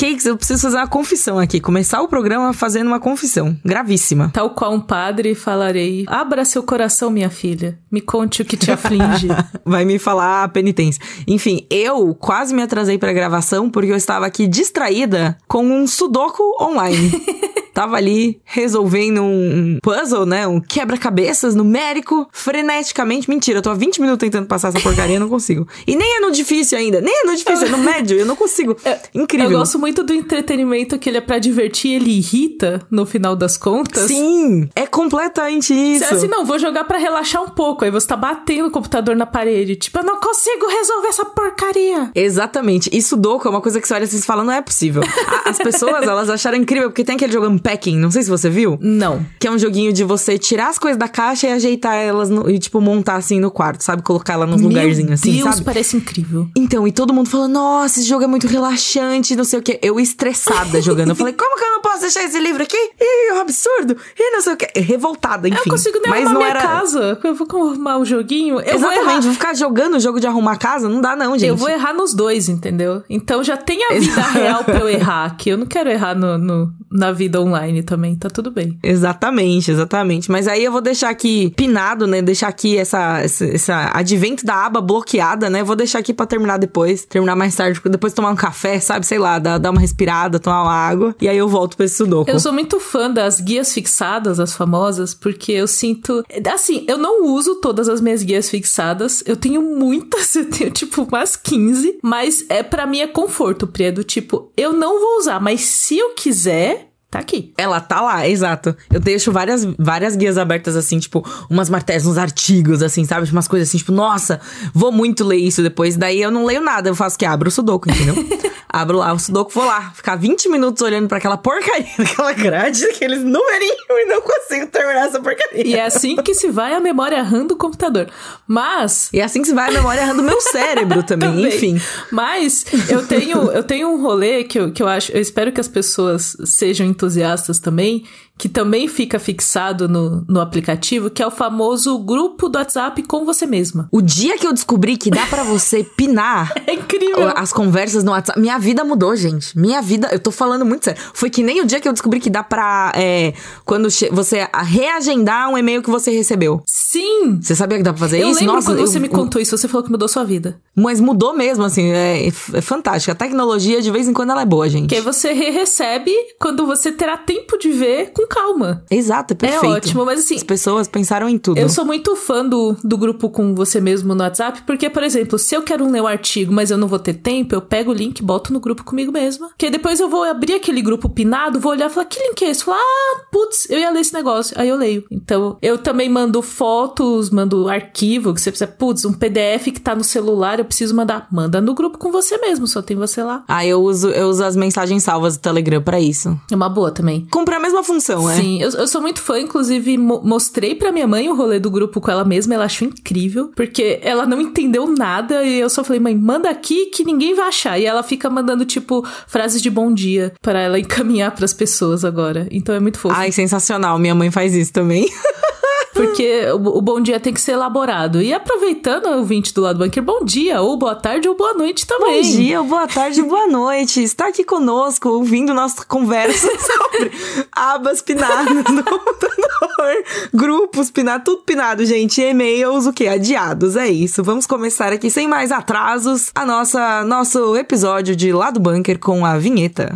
Cakes, eu preciso fazer uma confissão aqui. Começar o programa fazendo uma confissão. Gravíssima. Tal qual um padre, falarei: Abra seu coração, minha filha. Me conte o que te aflige. Vai me falar a penitência. Enfim, eu quase me atrasei pra gravação porque eu estava aqui distraída com um sudoku online. Tava ali resolvendo um puzzle, né? Um quebra-cabeças numérico, freneticamente. Mentira, eu tô há 20 minutos tentando passar essa porcaria e não consigo. E nem é no difícil ainda, nem é no difícil, é no médio, eu não consigo. Incrível. Eu gosto muito do entretenimento que ele é pra divertir, ele irrita no final das contas. Sim, é completamente isso. Você é assim, não, vou jogar para relaxar um pouco. Aí você tá batendo o computador na parede. Tipo, eu não consigo resolver essa porcaria. Exatamente. Isso Sudoku é uma coisa que você olha assim e fala, não é possível. As pessoas, elas acharam incrível, porque tem aquele jogo Unpacking, não sei se você viu. Não. Que é um joguinho de você tirar as coisas da caixa e ajeitar elas no, e, tipo, montar assim no quarto, sabe? Colocar ela nos lugarzinhos assim, Deus, sabe? parece incrível. Então, e todo mundo falou, nossa, esse jogo é muito relaxante, não sei o quê. Eu estressada jogando. Eu falei, como que eu não posso deixar esse livro aqui? Ih, é um absurdo. E não sei o quê. Revoltada, enfim. Eu consigo nem Mas arrumar não minha era... casa. Eu vou arrumar o joguinho. Eu Exatamente, vou, vou ficar jogando o jogo de arrumar casa? Não dá não, gente. Eu vou errar nos dois, entendeu? Então já tem a vida real pra eu errar aqui. Eu não quero errar no, no, na vida online também, tá tudo bem. Exatamente, exatamente. Mas aí eu vou deixar aqui pinado, né? Deixar aqui essa, essa, essa advento da aba bloqueada, né? Vou deixar aqui pra terminar depois. Terminar mais tarde, depois tomar um café, sabe? Sei lá, dar, dar uma respirada, tomar uma água. E aí eu volto pra esse sudoku. Eu sou muito fã das guias fixadas, as famosas, porque eu sinto... Assim, eu não uso todas as minhas guias fixadas. Eu tenho muitas, eu tenho tipo umas 15. Mas é para mim é conforto, Pri. do tipo, eu não vou usar, mas se eu quiser, Tá aqui. Ela tá lá, exato. Eu deixo várias, várias guias abertas, assim, tipo, umas martelas, uns artigos, assim, sabe? Umas coisas assim, tipo, nossa, vou muito ler isso depois. Daí eu não leio nada, eu faço que? Abro o Sudoku, entendeu? Abro lá o Sudoku, vou lá, ficar 20 minutos olhando para aquela porcaria daquela grade, aqueles numerinhos e não consigo terminar essa porcaria. E é assim que se vai a memória RAM do computador. Mas. E é assim que se vai a memória RAM do meu cérebro também, também. enfim. Mas eu tenho, eu tenho um rolê que eu, que eu acho. Eu espero que as pessoas sejam entusiastas também, que também fica fixado no, no aplicativo, que é o famoso grupo do WhatsApp com você mesma. O dia que eu descobri que dá para você pinar é incrível. as conversas no WhatsApp, minha vida mudou, gente. Minha vida, eu tô falando muito sério. Foi que nem o dia que eu descobri que dá pra. É, quando você reagendar um e-mail que você recebeu. Sim! Você sabia que dá pra fazer eu isso? Lembro Nossa, quando eu, você me contou isso, você falou que mudou sua vida. Mas mudou mesmo, assim, é, é fantástico. A tecnologia, de vez em quando, ela é boa, gente. Que você recebe quando você terá tempo de ver com calma. Exato, é perfeito. É ótimo, mas assim... As pessoas pensaram em tudo. Eu sou muito fã do, do grupo com você mesmo no WhatsApp, porque, por exemplo, se eu quero ler um artigo, mas eu não vou ter tempo, eu pego o link e boto no grupo comigo mesma. Que depois eu vou abrir aquele grupo pinado, vou olhar e falar, que link é esse? Falar, ah, putz, eu ia ler esse negócio. Aí eu leio. Então, eu também mando fotos, mando arquivo, que você precisa, putz, um PDF que tá no celular, eu preciso mandar. Manda no grupo com você mesmo, só tem você lá. Ah, eu uso, eu uso as mensagens salvas do Telegram para isso. É uma boa também. Cumpre a mesma função, é? Sim, eu, eu sou muito fã, inclusive mo mostrei pra minha mãe o rolê do grupo com ela mesma, ela achou incrível, porque ela não entendeu nada e eu só falei, mãe, manda aqui que ninguém vai achar. E ela fica mandando, tipo, frases de bom dia para ela encaminhar para as pessoas agora. Então é muito fofo. Ai, sensacional. Minha mãe faz isso também. Porque o, o, bom dia tem que ser elaborado. E aproveitando o ouvinte do lado bunker, bom dia, ou boa tarde, ou boa noite também. Bom dia, ou boa tarde, boa noite. Está aqui conosco, ouvindo nossa conversa sobre abas pinadas no computador, grupos pinados, tudo pinado, gente. E-mails, o que? Adiados, é isso. Vamos começar aqui, sem mais atrasos, a nossa nosso episódio de Lado Bunker com a vinheta.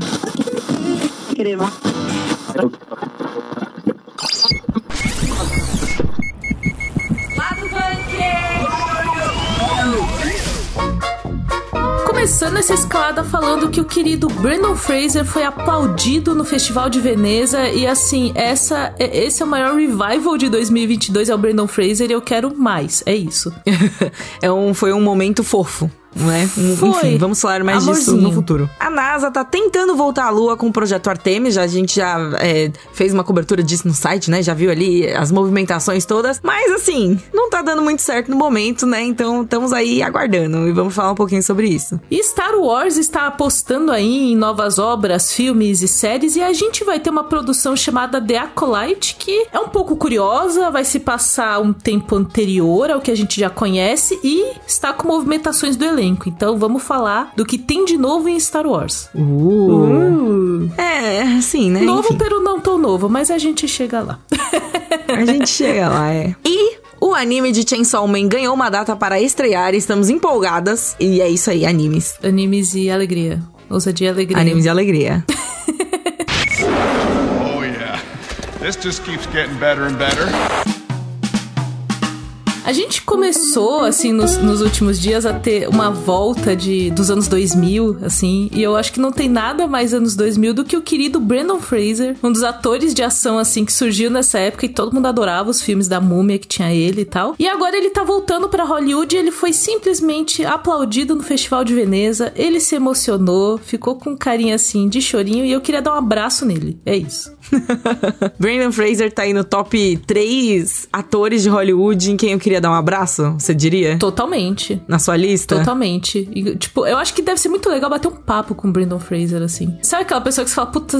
Crema. Começando essa escalada falando que o querido Brandon Fraser foi aplaudido no Festival de Veneza e assim, essa esse é o maior revival de 2022 é o Brandon Fraser e eu quero mais, é isso. é um foi um momento fofo né? Foi. Enfim, vamos falar mais Amorzinho. disso no futuro. A NASA tá tentando voltar à Lua com o projeto Artemis, já, a gente já é, fez uma cobertura disso no site, né? Já viu ali as movimentações todas, mas assim, não tá dando muito certo no momento, né? Então estamos aí aguardando e vamos falar um pouquinho sobre isso. E Star Wars está apostando aí em novas obras, filmes e séries e a gente vai ter uma produção chamada The Acolyte, que é um pouco curiosa, vai se passar um tempo anterior ao que a gente já conhece e está com movimentações do elenco elenco. Então vamos falar do que tem de novo em Star Wars. Uh, assim, né? Novo, Enfim, pero não tão novo, mas a gente chega lá. a gente chega lá, é. E o anime de Chainsaw Man ganhou uma data para estrear, estamos empolgadas. E é isso aí, animes. Animes e alegria. Ousadia e alegria. Animes e alegria. Oh, yeah. This just keeps getting better and better. A gente começou, assim, nos, nos, últimos dias a ter uma volta de, dos anos 2000, assim, e eu acho que não tem nada mais anos 2000 do que o querido Brandon Fraser, um dos atores de ação, assim, que surgiu nessa época e todo mundo adorava os filmes da múmia que tinha ele e tal. E agora ele tá voltando para Hollywood e ele foi simplesmente aplaudido no Festival de Veneza, ele se emocionou, ficou com carinho, assim, de chorinho e eu queria dar um abraço nele. É isso. Brandon Fraser tá aí no top 3 atores de Hollywood em quem eu queria dar um abraço, você diria? Totalmente. Na sua lista? Totalmente. E, tipo, eu acho que deve ser muito legal bater um papo com o Brandon Fraser, assim. Sabe aquela pessoa que você fala, puta,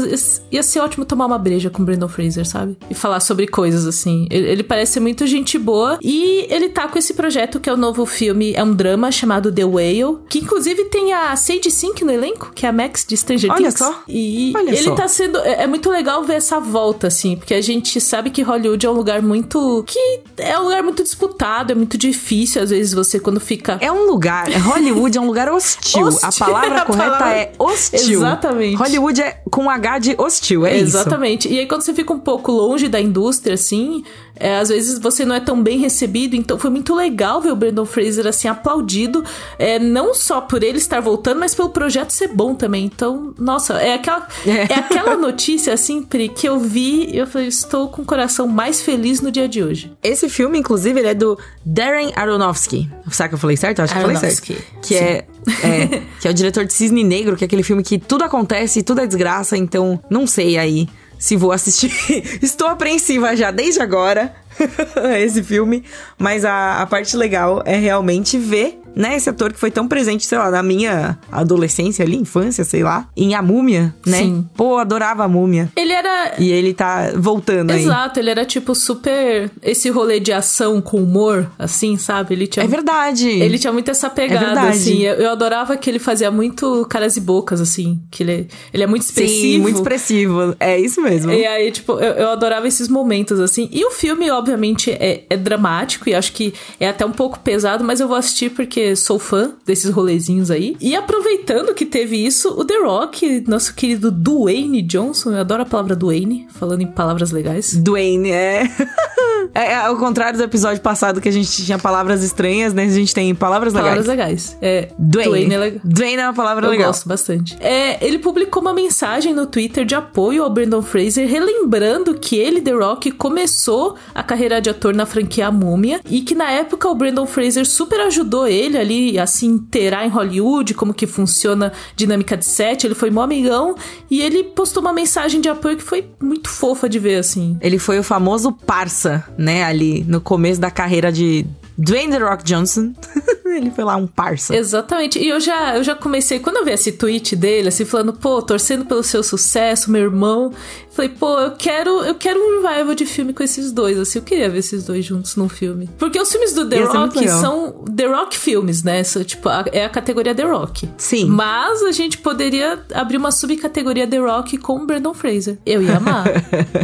ia ser ótimo tomar uma breja com o Brandon Fraser, sabe? E falar sobre coisas, assim. Ele, ele parece ser muito gente boa. E ele tá com esse projeto que é o novo filme, é um drama chamado The Whale, que inclusive tem a Sage Sink no elenco, que é a Max de Stranger Olha Things. só. E Olha ele só. tá sendo. É, é muito legal ver essa volta, assim, porque a gente sabe que Hollywood é um lugar muito. que é um lugar muito disputado, é muito difícil, às vezes, você quando fica. É um lugar, Hollywood é um lugar hostil. Hostil, A palavra a correta palavra- é hostil. Exatamente. Hollywood é com H de hostil, é isso. Exatamente. E aí, quando você fica um pouco longe da indústria, assim, é, às vezes você não é tão bem recebido. Então, foi muito legal ver o Brandon Fraser, assim, aplaudido. É, não só por ele estar voltando, mas pelo projeto ser bom também. Então, nossa, é aquela, É. é aquela notícia, assim, Pri, que eu vi e eu falei, estou com o coração mais feliz no dia de hoje. Esse filme, inclusive, ele é do Darren Aronofsky. Será que eu falei certo? Eu Acho que eu falei certo. Aronofsky, Que é, é, que é o diretor de Cisne Negro, que é aquele filme que tudo acontece, tudo é desgraça, então não sei aí se vou assistir. Estou apreensiva já desde agora esse filme, mas a, a parte legal é realmente ver, né, esse ator que foi tão presente, sei lá, na minha adolescência ali, infância, sei lá, em A Múmia, né? Sim. Pô, adorava a Múmia. Ele era. E ele tá voltando aí. Exato, ele era tipo super. Esse rolê de ação com humor, assim, sabe? Ele tinha É verdade. Ele tinha muito essa pegada, verdade. assim. Eu, eu adorava que ele fazia muito caras e bocas, assim. Que ele, ele é muito expressivo. Sim, muito expressivo. É isso mesmo. E aí, tipo, eu, eu adorava esses momentos, assim. E o filme, obviamente, é, é dramático e acho que é até um pouco pesado, mas eu vou assistir porque sou fã desses rolezinhos aí. E aproveitando que teve isso, o The Rock, nosso querido Dwayne Johnson, eu adoro a palavra Dwayne, falando em palavras legais. Dwayne, é. é. é ao contrário do episódio passado que a gente tinha palavras estranhas, né? A gente tem palavras legais. Palavras legais. É, Dwayne. é legal. Dwayne é uma palavra Eu legal. gosto bastante. É, ele publicou uma mensagem no Twitter de apoio ao Brandon Fraser, relembrando que ele, The Rock, começou a carreira de ator na franquia A Múmia e que na época o Brandon Fraser super ajudou ele ali a se inteirar em Hollywood, como que funciona dinâmica de set. Ele foi mó amigão e ele postou uma mensagem de apoio que foi muito fofa de ver, assim. Ele foi o famoso parça, né? Ali no começo da carreira de Dwayne The Rock Johnson. ele foi lá um parça. Exatamente. E eu já, eu já comecei, quando eu vi esse tweet dele, assim, falando, pô, torcendo pelo seu sucesso, meu irmão. Falei, pô, eu quero, eu quero um revival de filme com esses dois, assim, eu queria ver esses dois juntos num filme. Porque os filmes do The Ia Rock são The Rock filmes, né? São, tipo, a- é a categoria The Rock. Sim. Mas a gente poderia abrir uma subcategoria The Rock com o Brandon Fraser. Eu ia amar.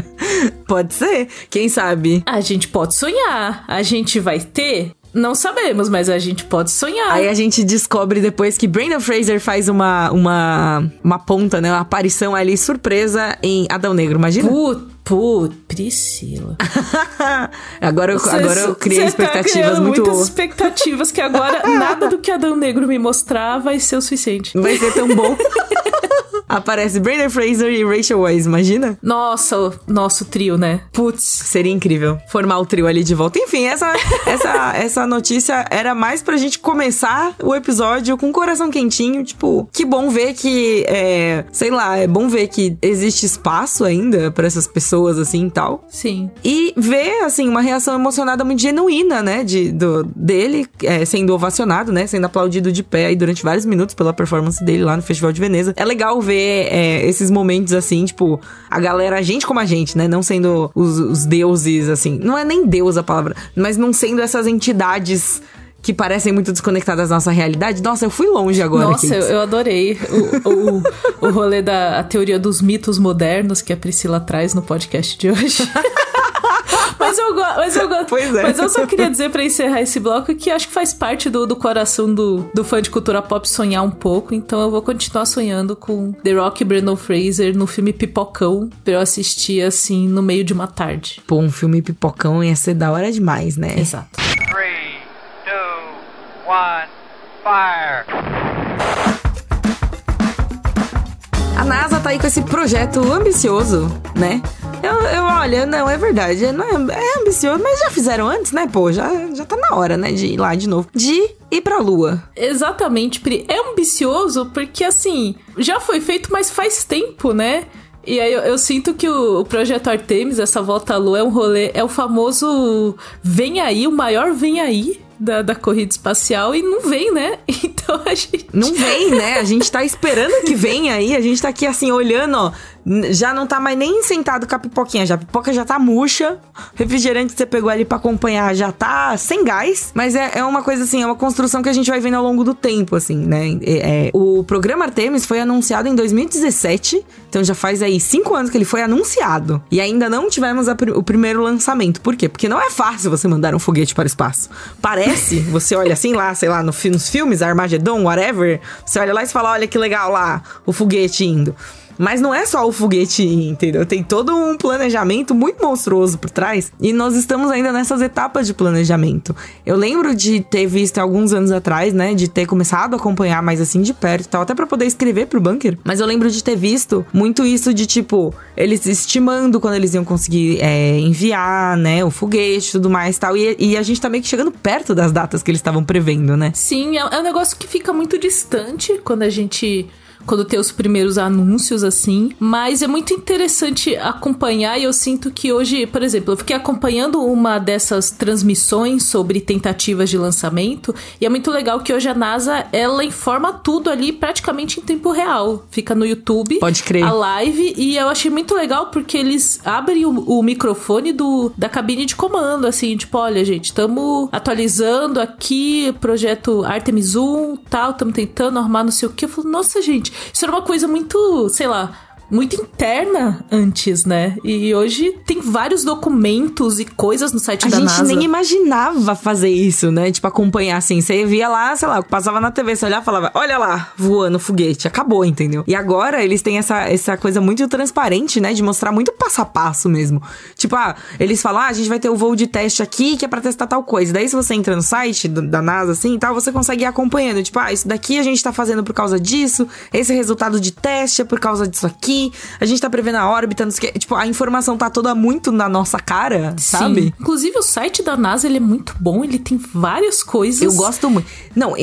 Pode ser. Quem sabe? a gente pode sonhar. A gente vai ter? Não sabemos, mas a gente pode sonhar. Aí a gente descobre depois que Brandon Fraser faz uma, uma, uma ponta, né? Uma aparição ali surpresa em Adão Negro, imagina? Put, put, Priscila. agora, eu, Cê- agora eu criei cê expectativas tá muito. muitas expectativas que agora nada do que Adão Negro me mostrar vai ser o suficiente. Vai ser tão bom. Aparece Brandon Fraser e Rachel Weisz, imagina? Nossa, nosso trio, né? Putz. Seria incrível formar o trio ali de volta. Enfim, essa, essa, essa notícia era mais pra gente começar o episódio com o coração quentinho. Tipo, que bom ver que, é, sei lá, é bom ver que existe espaço ainda pra essas pessoas assim e tal. Sim. E ver, assim, uma reação emocionada muito genuína, né? De, do, dele é, sendo ovacionado, né? Sendo aplaudido de pé aí durante vários minutos pela performance dele lá no Festival de Veneza. É legal ver é, esses momentos, assim, tipo, a galera, a gente como a gente, né? Não sendo os, os deuses, assim. Não é nem deus a palavra, mas não sendo essas entidades que parecem muito desconectadas da nossa realidade. Nossa, eu fui longe agora. Nossa, eu, eu adorei o, o, o rolê da a teoria dos mitos modernos que a Priscila traz no podcast de hoje. Mas eu, mas, eu go- Pois é. mas eu só queria dizer pra encerrar esse bloco que acho que faz parte do, do coração do, do fã de cultura pop sonhar um pouco. Então eu vou continuar sonhando com The Rock e Brandon Fraser no filme Pipocão pra eu assistir assim no meio de uma tarde. Pô, um filme pipocão ia ser da hora demais, né? Exato. Three, two, one, fire. A NASA tá aí com esse projeto ambicioso, né? Eu, eu olha, não, é verdade. é- Não é, é ambicioso, mas já fizeram antes, né? Pô, já, já tá na hora, né? De ir lá de novo. De ir pra Lua. Exatamente, Pri. É ambicioso porque, assim, já foi feito, mas faz tempo, né? E aí eu, eu sinto que o, o projeto Artemis, essa volta à Lua, é um rolê, é o famoso vem aí, o maior vem aí da, da corrida espacial e não vem, né? Então a gente. Não vem, né? A gente tá esperando que venha aí. A gente tá aqui assim, olhando, ó. Já não tá mais nem sentado com a pipoquinha. Já, a pipoca já tá murcha. Refrigerante que você pegou ali pra acompanhar já tá sem gás. Mas é, é uma coisa assim, é uma construção que a gente vai vendo ao longo do tempo, assim, né? É- é, o programa Artemis foi anunciado em 2017. Então já faz aí cinco anos que ele foi anunciado. E ainda não tivemos o primeiro lançamento. Por quê? Porque não é fácil você mandar um foguete para o espaço. Parece, você olha assim lá, sei lá, no, nos filmes, Armageddon, whatever. Você olha lá e fala, olha que legal lá, o foguete indo. Mas não é só o foguete, entendeu? Tem todo um planejamento muito monstruoso por trás. E nós estamos ainda nessas etapas de planejamento. Eu lembro de ter visto alguns anos atrás, né? De ter começado a acompanhar mais assim de perto e tal, até pra poder escrever pro bunker. Mas eu lembro de ter visto muito isso de tipo, eles estimando quando eles iam conseguir é, enviar, né? O foguete tudo mais tal. E, e a gente tá meio que chegando perto das datas que eles estavam prevendo, né? Sim, é, é um negócio que fica muito distante quando a gente. Quando tem os primeiros anúncios, assim. Mas é muito interessante acompanhar e eu sinto que hoje, por exemplo, eu fiquei acompanhando uma dessas transmissões sobre tentativas de lançamento. E é muito legal que hoje a NASA, ela informa tudo ali praticamente em tempo real. Fica no YouTube. Pode crer. A live. E eu achei muito legal porque eles abrem o, o microfone do, da cabine de comando, assim, tipo, olha, gente, estamos atualizando aqui projeto Artemis 1, tal, estamos tentando arrumar não sei o que. Eu falo, nossa, gente, isso era uma coisa muito, sei lá. Muito interna antes, né? E hoje tem vários documentos e coisas no site A da gente NASA. nem imaginava fazer isso, né? Tipo, acompanhar assim. Você via lá, sei lá, passava na TV, você olhava e falava, olha lá, voando foguete. Acabou, entendeu? E agora eles têm essa, essa coisa muito transparente, né? De mostrar muito passo a passo mesmo. Tipo, ah, eles falam, ah, a gente vai ter o voo de teste aqui que é pra testar tal coisa. Daí, se você entra no site do- da NASA, assim e tal, você consegue ir acompanhando. Tipo, ah, isso daqui a gente tá fazendo por causa disso. Esse resultado de teste é por causa disso aqui. A gente tá prevendo a órbita, não sei o que. Tipo, a informação tá toda muito na nossa cara, sabe? Sim. Inclusive, o site da NASA, ele é muito bom. Ele tem várias coisas. Eu gosto muito. Não,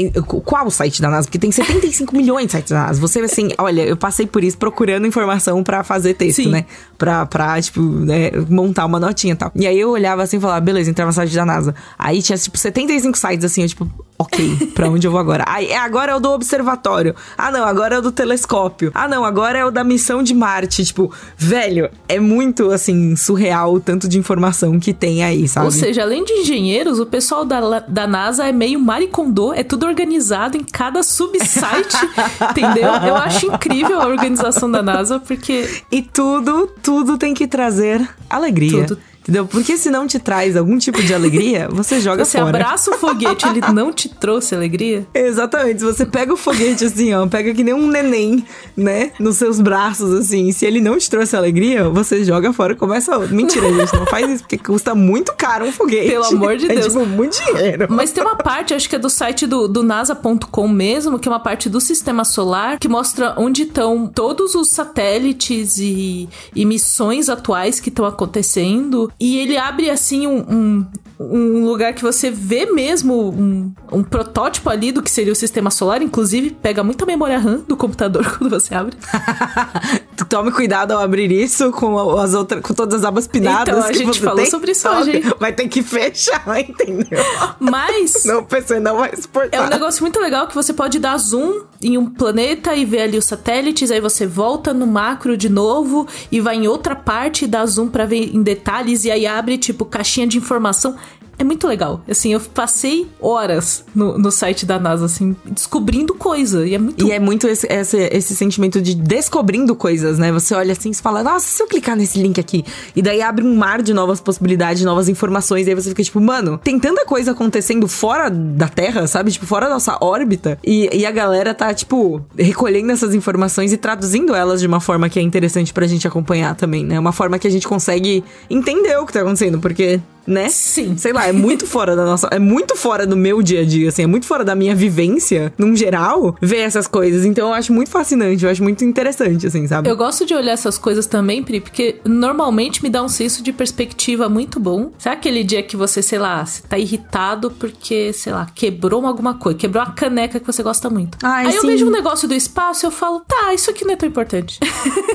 qual o site da NASA? Porque tem 75 milhões de sites da NASA. Você, assim, olha, eu passei por isso procurando informação pra fazer texto, Sim. né? Pra, pra tipo, né, montar uma notinha e tal. E aí eu olhava assim e falava, beleza, entrava no site da NASA. Aí tinha, tipo, 75 sites assim, eu, tipo, ok, pra onde eu vou agora? Aí, é, agora é o do observatório. Ah, não, agora é o do telescópio. Ah, não, agora é o da missão de Marte. Tipo, velho, é muito, assim, surreal o tanto de informação que tem aí, sabe? Ou seja, além de engenheiros, o pessoal da, da NASA é meio maricondô, é tudo organizado em cada subsite, entendeu? Eu acho incrível a organização da NASA, porque E tudo, tudo tem que trazer alegria. Tudo. Entendeu? Porque se não te traz algum tipo de alegria, você joga você fora. abraça o foguete, ele não te trouxe alegria. Exatamente. Se você pega o foguete assim, ó, pega que nem um neném, né? Nos seus braços, assim. Se ele não te trouxe alegria, você joga fora e começa outro. Mentira, gente, não faz isso, porque custa muito caro um foguete. Pelo amor de É Deus. tipo muito dinheiro. Mas tem uma parte, acho que é do site do, do NASA.com mesmo, que é uma parte do sistema solar, que mostra onde estão todos os satélites e, e missões atuais que estão acontecendo. E ele abre, assim, um, um, um lugar que você vê mesmo um, um protótipo ali do que seria o sistema solar. Inclusive, pega muita memória RAM do computador quando você abre. Tome cuidado ao abrir isso com as outras, com todas as abas pinadas Então, a que gente você falou tem. sobre isso hoje? Vai ter que fechar, entendeu? Mas... Não, o PC não vai É suportar. um negócio muito legal que você pode dar zoom em um planeta e ver ali os satélites, aí você volta no macro de novo e vai em outra parte e dá zoom pra ver em detalhes e aí abre tipo caixinha de informação. É muito legal. Assim, eu passei horas no, no site da NASA, assim, descobrindo coisa. E é muito. E é muito esse, esse, esse sentimento de descobrindo coisas, né? Você olha assim e fala, nossa, se eu clicar nesse link aqui. E daí abre um mar de novas possibilidades, novas informações. E aí você fica tipo, mano, tem tanta coisa acontecendo fora da Terra, sabe? Tipo, fora da nossa órbita. E, e a galera tá, tipo, recolhendo essas informações e traduzindo elas de uma forma que é interessante pra gente acompanhar também, né? Uma forma que a gente consegue entender o que tá acontecendo, porque né? Sim. Sei lá, é muito fora da nossa. É muito fora do meu dia a dia, assim, é muito fora da minha vivência, num geral, ver essas coisas. Então eu acho muito fascinante, eu acho muito interessante, assim, sabe? Eu gosto de olhar essas coisas também, Pri, porque normalmente me dá um senso de perspectiva muito bom. Sabe aquele dia que você, sei lá, você tá irritado porque, sei lá, quebrou alguma coisa, quebrou uma caneca que você gosta muito. Ai, Aí eu sim. vejo um negócio do espaço e eu falo, tá, isso aqui não é tão importante.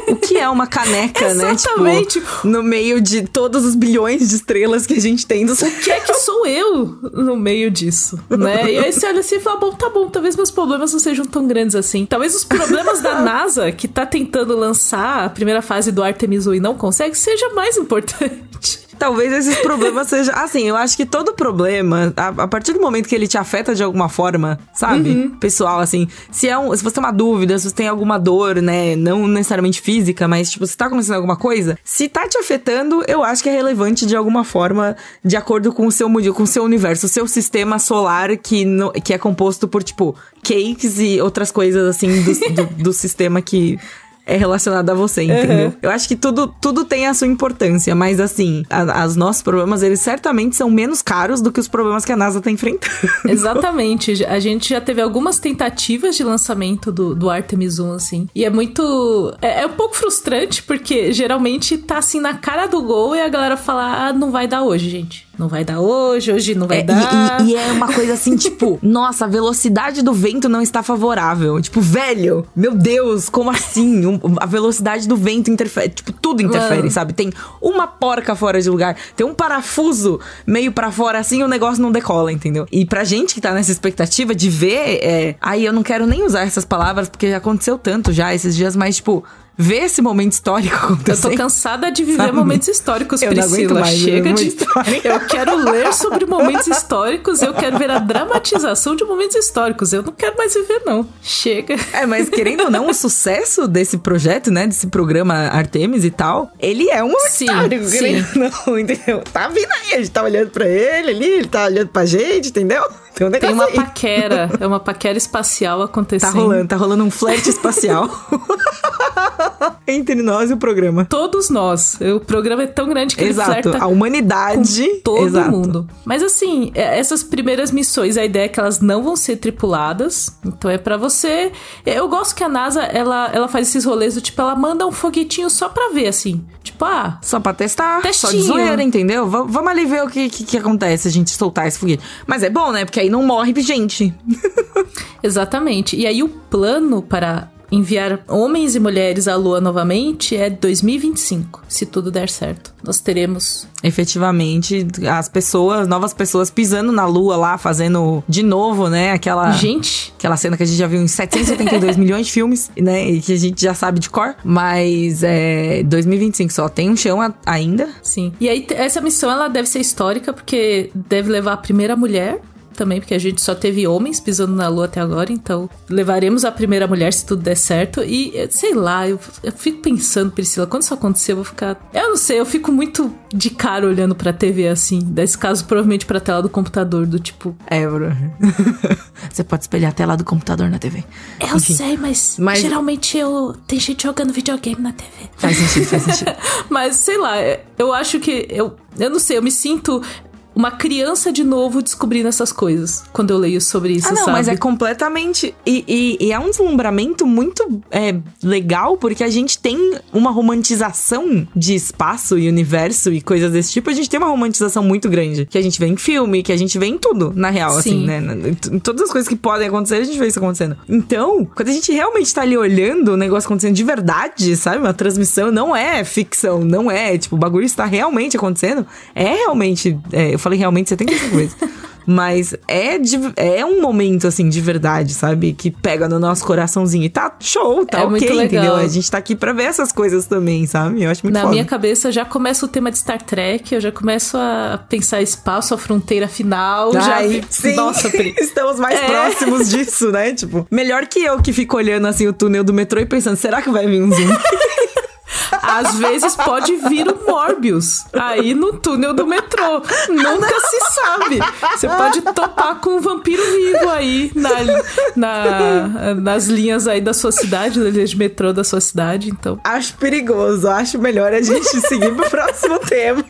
O que é uma caneca, né? Exatamente. Tipo, no meio de todos os bilhões de estrelas que a gente tem do o que é que sou eu no meio disso, né? E aí você olha assim e fala, bom, tá bom, talvez meus problemas não sejam tão grandes assim. Talvez os problemas da NASA, que tá tentando lançar a primeira fase do Artemis 1 e não consegue, seja mais importante. Talvez esses problemas sejam. Assim, eu acho que todo problema, a, a partir do momento que ele te afeta de alguma forma, sabe? Pessoal, assim, se é um. Se você tem uma dúvida, se você tem alguma dor, né? Não necessariamente física, mas, tipo, se tá acontecendo alguma coisa, se tá te afetando, eu acho que é relevante de alguma forma, de acordo com o seu com o seu universo, o seu sistema solar que, no- que é composto por, tipo, cakes e outras coisas, assim, do, do, do sistema que é relacionado a você, entendeu? Eu acho que tudo, tudo tem a sua importância, mas assim, a- as nossos problemas, eles certamente são menos caros do que os problemas que a NASA tá enfrentando. Exatamente. A gente já teve algumas tentativas de lançamento do, do Artemis 1, assim. E é muito. É, é um pouco frustrante, porque geralmente tá assim na cara do gol e a galera fala: ah, não vai dar hoje, gente. Não vai dar hoje, hoje não vai É, dar. e, e- e é uma coisa assim, tipo, nossa, a velocidade do vento não está favorável. Tipo, velho, meu Deus, como assim? Um- a velocidade do vento interfere. Tipo, tudo interfere, Mano. sabe? Tem uma porca fora de lugar, tem um parafuso meio pra fora assim e o negócio não decola, entendeu? E pra gente que tá nessa expectativa de ver, é. Aí eu não quero nem usar essas palavras porque já aconteceu tanto já esses dias, mas, tipo. Ver esse momento histórico Eu tô acontecendo. cansada de viver Sabe? momentos históricos, Eu Priscila. mais Chega de. histórico. Eu quero ler sobre momentos históricos, eu quero ver a dramatização de momentos históricos. Eu não quero mais viver, não. Chega. É, mas querendo ou não, o sucesso desse projeto, né? Desse programa Artemis e tal, ele é um Sim, histórico, sim. querendo ou não, entendeu? Tá vindo aí, a gente tá olhando pra ele ali, ele tá olhando pra gente, entendeu? Tem um Tem uma aí. paquera, é uma paquera espacial Tá acontecendo. rolando, tá rolando um flerte espacial entre nós e o programa. Todos nós. O programa é tão grande que Exato, ele flerta a humanidade. com todo Exato. mundo. Mas assim, é- essas primeiras missões, a ideia é que elas não vão ser tripuladas. Então é pra você. Eu gosto que a NASA ela, ela faz esses rolês do tipo, ela manda um foguetinho só pra ver, assim. Tipo, ah, Só pra testar, só de Testinho. zoeira, entendeu? V- vamos ali ver o que, que, que acontece se a gente soltar esse foguete. Mas é bom, né? Porque aí não morre gente. exatamente. E aí o plano para enviar homens e mulheres à Lua novamente é 2025, se tudo der certo. Nós teremos efetivamente as pessoas, novas pessoas pisando na lua lá, fazendo de novo, né? Aquela. gente. Aquela cena que a gente já viu em 782 milhões de filmes, né? E que a gente já sabe de cor. Mas é 2025 só tem um chão a- ainda. Sim. E aí, essa missão ela deve ser histórica, porque deve levar a primeira mulher também, porque a gente só teve homens pisando na lua até agora, então levaremos a primeira mulher se tudo der certo. E eh, sei lá, eu, eu fico pensando, Priscila, quando isso acontecer, eu vou ficar. Eu não sei, eu fico muito de cara olhando pra TV assim. Desse caso, provavelmente pra tela do computador, do tipo. É, bro. Você pode espelhar a tela do computador na TV. Eu Enfim, sei, mas, mas- geralmente eu. Tem gente jogando videogame na TV. Faz sentido, faz sentido. Mas sei lá, eu acho que eu, eu não sei, eu me sinto uma criança de novo descobrindo essas coisas quando eu leio sobre isso, Ah, não, sabe? mas é completamente. E, e- e é um deslumbramento muito é, legal, porque a gente tem uma romantização de espaço e universo e coisas desse tipo. A gente tem uma romantização muito grande. Que a gente vê em filme, que a gente vê em tudo, na real, assim, Sim. né? Em todas as coisas que podem acontecer, a gente vê isso acontecendo. Então, quando a gente realmente tá ali olhando o negócio acontecendo de verdade, sabe? Uma transmissão não é ficção, não é. Tipo, o bagulho está realmente acontecendo. É realmente. é, falei realmente 75 vezes. Mas é, de- é um momento, assim, de verdade, sabe? Que pega no nosso coraçãozinho. E tá show, tá É ok, muito legal. entendeu? A gente tá aqui pra ver essas coisas também, sabe? Eu acho muito Na foda. minha cabeça já começa o tema de Star Trek, eu já começo a pensar espaço, a fronteira final. já Ai, vi- sim, Nossa, Pri. estamos mais É. próximos disso, né? Tipo, melhor que eu que fico olhando assim o túnel do metrô e pensando, será que vai vir um zoom? Às vezes pode vir o Morbius aí no túnel do metrô. Nunca se sabe. Você pode topar com um vampiro vivo aí na, na- nas linhas aí da sua cidade, nas linhas de metrô da sua cidade. Então, acho perigoso, acho melhor a gente seguir pro próximo tema.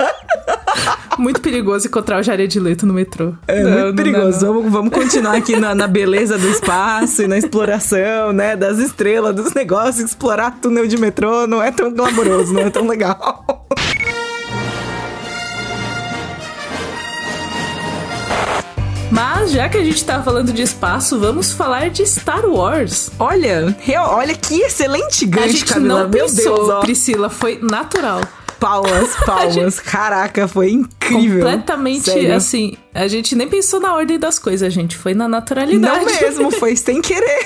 muito perigoso encontrar o Jared Leto no metrô. É Não, muito não, perigoso. não. Vamos, vamos continuar aqui na, na beleza do espaço e na exploração, né? Das estrelas, dos negócios. Explorar túnel de metrô não é tão glamouroso, não é tão legal. Mas já que a gente tá falando de espaço, vamos falar de Star Wars. Olha, olha que excelente A gancho, gente Camila. não Meu pensou, Deus, ó. Priscila, foi natural. Palmas, palmas. Caraca, foi incrível. Completamente Sério. assim. A gente nem pensou na ordem das coisas, a gente foi na naturalidade. Não mesmo, foi sem querer.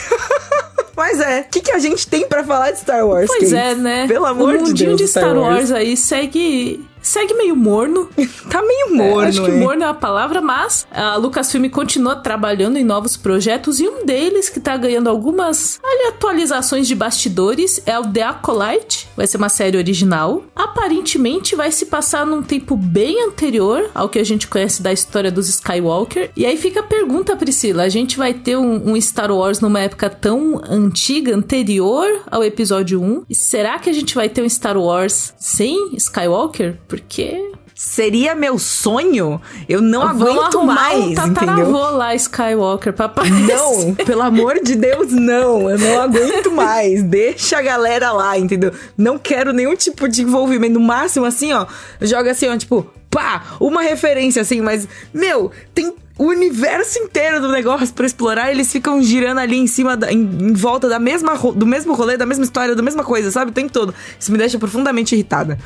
Mas é, o que, que a gente tem pra falar de Star Wars? Pois é, né? Pelo amor o de mundinho Deus, de Star Wars aí segue segue meio morno. Tá meio morno, É, acho que é. morno é a palavra, mas a Lucasfilm continua trabalhando em novos projetos e um deles que tá ganhando algumas ali, atualizações de bastidores é o The Acolyte. Vai ser uma série original. Aparentemente vai se passar num tempo bem anterior ao que a gente conhece da história dos Skywalker. E aí fica a pergunta, Priscila: a gente vai ter um, um Star Wars numa época tão antiga, anterior ao episódio 1? E será que a gente vai ter um Star Wars sem Skywalker? Porque Seria meu sonho? Eu não Vamos aguento mais, um entendeu? lá, Skywalker, pra aparecer. Não, pelo amor de Deus, não. Eu não aguento mais. Deixa a galera lá, entendeu? Não quero nenhum tipo de envolvimento. No máximo, assim, ó, joga assim, ó, tipo, pá, uma referência, assim, mas, meu, tem o universo inteiro do negócio pra explorar, eles ficam girando ali em cima, da, em, em volta da mesma, do mesmo rolê, da mesma história, da mesma coisa, sabe? O tempo todo. Isso me deixa profundamente irritada.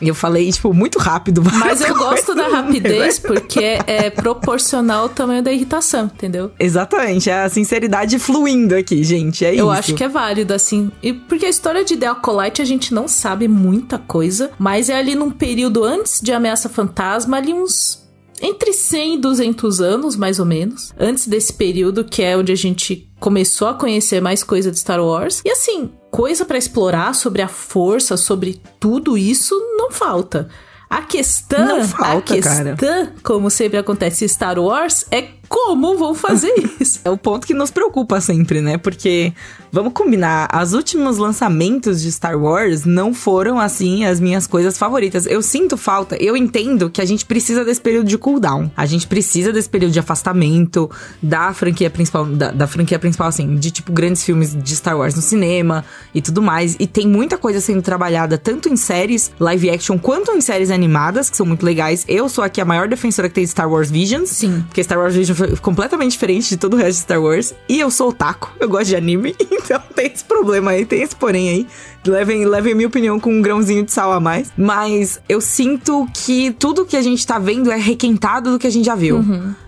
E eu falei, tipo, muito rápido. Mas eu gosto da rapidez porque é, é proporcional ao tamanho da irritação, entendeu? Exatamente, é a sinceridade fluindo aqui, gente. É isso. Eu acho que é válido, assim. E porque a história de The Acolyte a gente não sabe muita coisa, mas é ali num período antes de Ameaça Fantasma, ali uns. Entre 100 e 200 anos, mais ou menos. Antes desse período, que é onde a gente começou a conhecer mais coisa de Star Wars. E assim, coisa pra explorar sobre a força, sobre tudo isso, não falta. A questão, Não falta, a questão, cara. como sempre acontece em Star Wars, é como vão fazer isso. É o ponto que nos preocupa sempre, né? Porque, vamos combinar, os últimos lançamentos de Star Wars não foram, assim, as minhas coisas favoritas. Eu sinto falta, eu entendo que a gente precisa desse período de cooldown. A gente precisa desse período de afastamento da franquia principal, da, da franquia principal, assim, de, tipo, grandes filmes de Star Wars no cinema e tudo mais. E tem muita coisa sendo trabalhada, tanto em séries live action, quanto em séries animadas, que são muito legais. Eu sou aqui a maior defensora que tem de Star Wars Visions. Sim. Porque Star Wars Vision foi completamente diferente de todo o resto de Star Wars. E eu sou otaku, eu gosto de anime, então tem esse problema aí, tem esse porém aí. Levem, levem minha opinião com um grãozinho de sal a mais. Mas eu sinto que tudo que a gente tá vendo é requentado do que a gente já viu.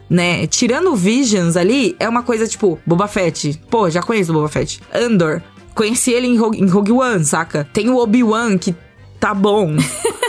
Né? Tirando o Visions ali, é uma coisa tipo, Boba Fett. Pô, já conheço o Boba Fett. Andor. Conheci ele em Rogue, em Rogue One, saca? Tem o Obi-Wan que tá bom.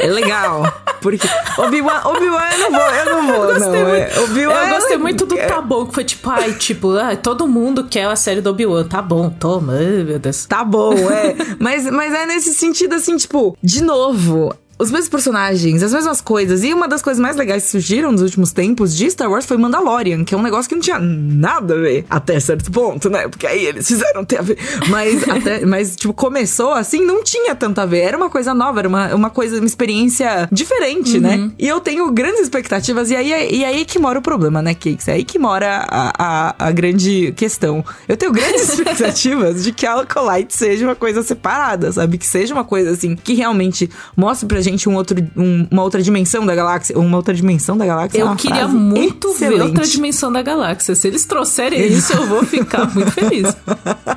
É legal. Porque Obi-Wan, Obi-Wan eu não vou, eu não vou, Eu gostei não. muito, é, Obi-Wan eu gostei é- muito do é- tá bom, que foi tipo, ai, tipo, ai, todo mundo quer a série do Obi-Wan, tá bom, toma, ai, meu Deus. Tá bom, é. mas, mas é nesse sentido, assim, tipo, de novo. Os mesmos personagens, as mesmas coisas. E uma das coisas mais legais que surgiram nos últimos tempos de Star Wars foi Mandalorian, que é um negócio que não tinha nada a ver. Até certo ponto, né? Porque aí eles fizeram ter a ver. Mas, até, mas tipo, começou assim, não tinha tanto a ver. Era uma coisa nova, era uma, uma coisa, uma experiência diferente, né? E eu tenho grandes expectativas. E aí, e aí que mora o problema, né, Cakes? É aí que mora a, a, a grande questão. Eu tenho grandes expectativas de que a Acolyte seja uma coisa separada, sabe? Que seja uma coisa assim, que realmente mostre pra gente um outro, um- uma outra dimensão da galáxia. Uma outra dimensão da galáxia. é Eu uma queria muito ver excelente. outra dimensão da galáxia. Se eles trouxerem isso, eu vou ficar muito feliz.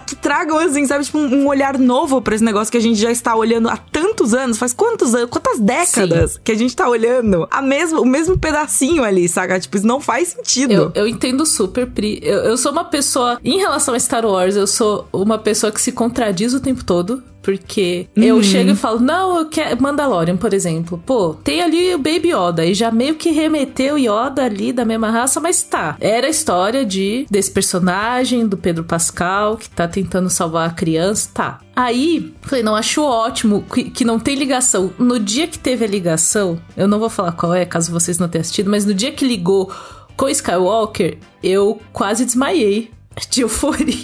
que tragam, assim, sabe, tipo, um, olhar novo pra esse negócio que a gente já está olhando há tantos anos, faz quantos anos, quantas décadas que a gente tá olhando a mesmo, o mesmo pedacinho ali, saca? Tipo, isso não faz sentido. Eu, eu entendo super, Pri. Eu, eu sou uma pessoa, em relação a Star Wars, eu sou uma pessoa que se contradiz o tempo todo. Porque eu chego e falo, não, eu quero. Mandalorian, por exemplo. Pô, tem ali o Baby Yoda. E já meio que remeteu Yoda ali da mesma raça, mas tá. Era a história de desse personagem, do Pedro Pascal, que tá tentando salvar a criança. Tá. Aí, falei, não, acho ótimo que, que não tem ligação. No dia que teve a ligação, eu não vou falar qual é, caso vocês não tenham assistido, mas no dia que ligou com Skywalker, eu quase desmaiei de euforia.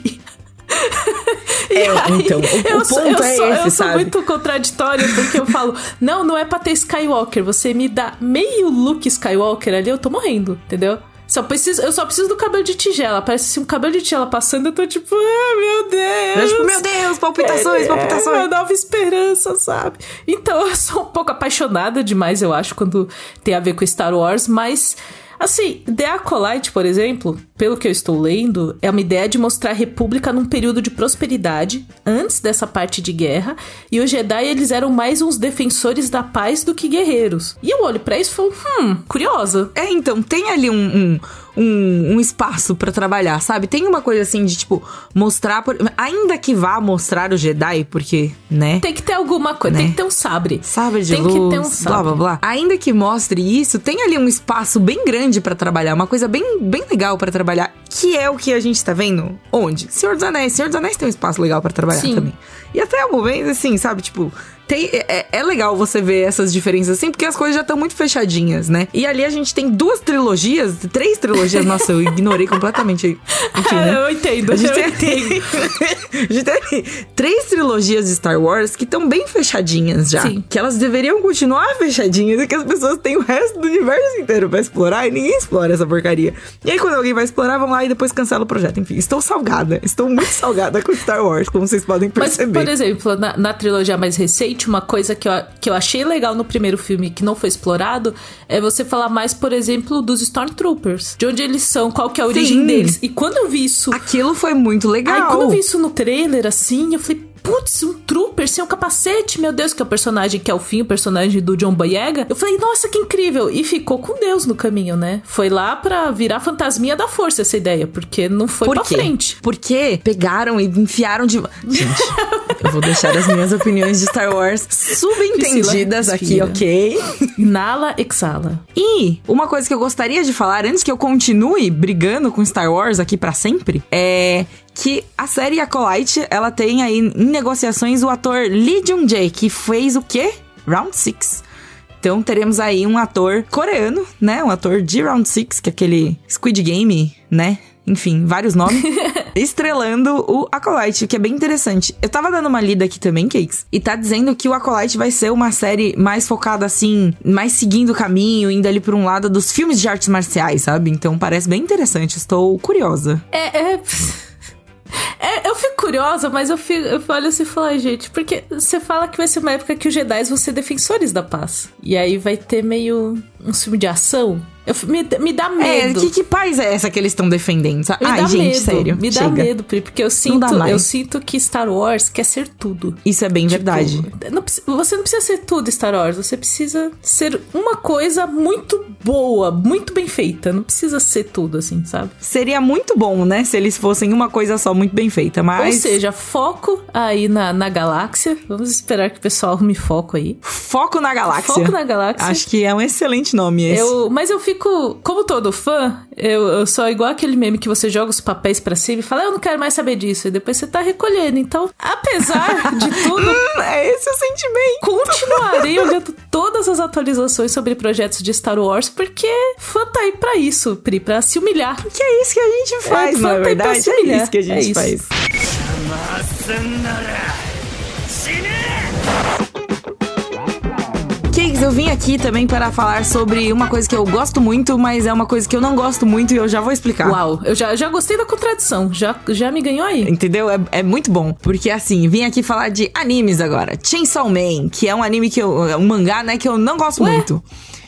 É, então, o- eu o sou- ponto eu é sou, esse, eu sou sabe? muito contraditória, porque eu falo, não, não é pra ter Skywalker, você me dá meio look Skywalker ali, eu tô morrendo, entendeu? Só preciso, eu só preciso do cabelo de tigela. Parece assim, um cabelo de tigela passando, eu tô tipo, ah, meu Deus. Eu, tipo, meu Deus, palpitações, É, palpitações. uma nova esperança, sabe? Então eu sou um pouco apaixonada demais, eu acho, quando tem a ver com Star Wars, mas. Assim, The Acolyte, por exemplo, pelo que eu estou lendo, é uma ideia de mostrar a República num período de prosperidade, antes dessa parte de guerra, e os Jedi eles eram mais uns defensores da paz do que guerreiros. E eu olho pra isso e falo, hum, curiosa. É, então, tem ali um, um, um, um espaço pra trabalhar, sabe? Tem uma coisa assim de, tipo, mostrar. por- Ainda que vá mostrar o Jedi, porque, né? Tem que ter alguma coisa, Né? tem que ter um sabre. Sabre de tem luz, que ter um blá sabre. blá blá. Ainda que mostre isso, tem ali um espaço bem grande pra trabalhar, uma coisa bem, bem legal pra trabalhar, que é o que a gente tá vendo. Onde? Senhor dos Anéis. Senhor dos Anéis tem um espaço legal pra trabalhar Sim. também. E até o momento, assim, sabe, tipo. Tem, é, é legal você ver essas diferenças assim, porque as coisas já estão muito fechadinhas, né? E ali a gente tem duas trilogias, três trilogias. Nossa, eu ignorei completamente. Enfim, né? eu entendo, A gente, eu tem, entendo. a gente tem três trilogias de Star Wars que estão bem fechadinhas já. Sim. Que elas deveriam continuar fechadinhas e que as pessoas têm o resto do universo inteiro pra explorar e ninguém explora essa porcaria. E aí, quando alguém vai explorar, vão lá e depois cancela o projeto. Enfim, estou salgada. Estou muito salgada com Star Wars, como vocês podem Mas, perceber. por exemplo, na, na trilogia mais recente, uma coisa que eu, que eu achei legal no primeiro filme que não foi explorado é você falar mais, por exemplo, dos Stormtroopers. De onde eles são, qual que é a origem Sim. deles. E quando eu vi isso. Aquilo foi muito legal. Aí quando eu vi isso no trailer, assim, eu falei, putz, um trooper sem um capacete, meu Deus, que é o personagem que é o fim, o personagem do John Boyega. Eu falei, nossa, que incrível. E ficou com Deus no caminho, né? Foi lá pra virar fantasminha da força essa ideia, porque não foi Por pra quê? frente. Porque pegaram e enfiaram de. Gente, eu vou deixar as minhas opiniões de Star Wars subentendidas aqui, ok? Inala, exala. E uma coisa que eu gostaria de falar antes que eu continue brigando com Star Wars aqui pra sempre é que a série Acolyte, ela tem aí em negociações o ator Lee Jung-jae, que fez o quê? Round 6. Então teremos aí um ator coreano, né? Um ator de Round 6, que é aquele Squid Game, né? Enfim, vários nomes. estrelando o Acolyte, o que é bem interessante. Eu tava dando uma lida aqui também, Cakes, e tá dizendo que o Acolyte vai ser uma série mais focada assim, mais seguindo o caminho, indo ali por um lado dos filmes de artes marciais, sabe? Então parece bem interessante, estou curiosa. É, é... É, eu fico curiosa, mas eu, fico, eu olho assim e falo, "Ai, gente, porque você fala que vai ser uma época que os Jedi vão ser defensores da paz. E aí vai ter meio um filme de ação. Eu, me, me dá É, medo. que, que paz é essa que eles estão defendendo? sabe? Me Ai, dá gente, medo. sério. Me dá chega. medo, Pri, porque eu dá sinto, eu sinto que Star Wars quer ser tudo. Isso é bem verdade. Tipo, não precisa- você não precisa ser tudo Star Wars, você precisa ser uma coisa muito boa, muito bem feita. Não precisa ser tudo, assim, sabe? Seria muito bom, né? Se eles fossem uma coisa só muito bem feita, mas. Ou seja, foco aí na, na galáxia. Vamos esperar que o pessoal arrume foco aí. Foco na galáxia. Foco na galáxia. Acho que é um excelente nome esse. Eu, mas eu fico, como todo fã, eu, eu sou igual aquele meme que você joga os papéis pra cima e fala, eu não quero mais saber disso. E depois você tá recolhendo. Então, apesar de tudo, Hum, é esse o sentimento. continuarei olhando todas as atualizações sobre projetos de Star Wars, porque fã tá aí pra isso, Pri, pra se humilhar. Que é isso que a gente faz, É, não é pra verdade? se É humilhar. isso que a gente É isso. faz. Cakes, eu vim aqui também para falar sobre uma coisa que eu gosto muito, mas é uma coisa que eu não gosto muito e eu já vou explicar. Uau, eu já, já gostei da contradição, já, já me ganhou aí. Entendeu? É, é muito bom. Porque assim, vim aqui falar de animes agora. Chainsaw Man, que é um anime que eu. é um mangá, né, que eu não gosto Ué? muito.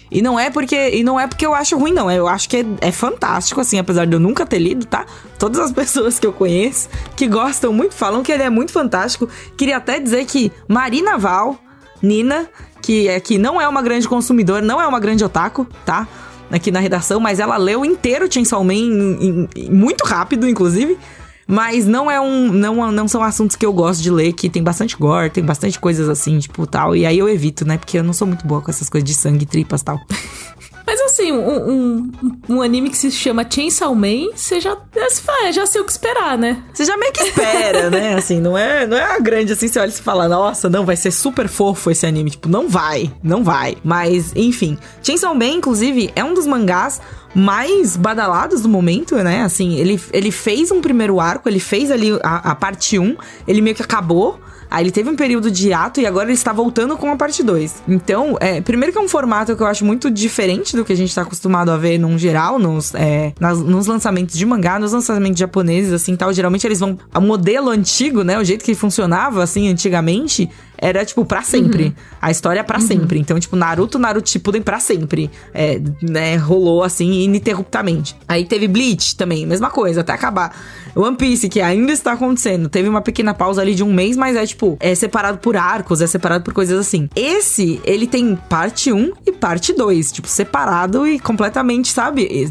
E não é porque e não é porque eu acho ruim, não. Eu acho que é, é fantástico, assim, apesar de eu nunca ter lido, tá? Todas as pessoas que eu conheço que gostam muito falam que ele é muito fantástico. Queria até dizer que Marina Val, Nina, que é que não é uma grande consumidora, não é uma grande otaku, tá? Aqui na redação, mas ela leu inteiro Chainsaw Man em- em- muito rápido, inclusive. Mas não é um. Não, não são assuntos que eu gosto de ler, que tem bastante gore, tem bastante coisas assim, tipo, tal. E aí eu evito, né? Porque eu não sou muito boa com essas coisas de sangue, tripas tal. Mas assim, um, um, um anime que se chama Chainsaw Man, você já, já, já sei o que esperar, né? Você já meio que espera, né? Assim, não é, não é a grande assim, você olha e se fala, nossa, não, vai ser super fofo esse anime. Tipo, não vai, não vai. Mas, enfim. Chainsaw Man, inclusive, é um dos mangás mais badalados do momento, né? Assim, ele, ele fez um primeiro arco, ele fez ali a, a parte 1, ele meio que acabou. Aí ele teve um período de ato e agora ele está voltando com a parte 2. Então, é, primeiro que é um formato que eu acho muito diferente do que a gente tá acostumado a ver num geral, nos, é, nas- nos lançamentos de mangá, nos lançamentos japoneses, assim, tal. Geralmente eles vão... O modelo antigo, né? O jeito que funcionava, assim, antigamente, era, tipo, pra sempre. A história é pra sempre. Então, tipo, Naruto, Naruto Shippuden pra sempre. É, né? Rolou, assim, ininterruptamente. Aí teve Bleach também, mesma coisa, até acabar. One Piece, que ainda está acontecendo. Teve uma pequena pausa ali de um mês, mas é, tipo, é separado por arcos, é separado por coisas assim. Esse, ele tem parte 1 e parte 2, tipo, separado e completamente, sabe?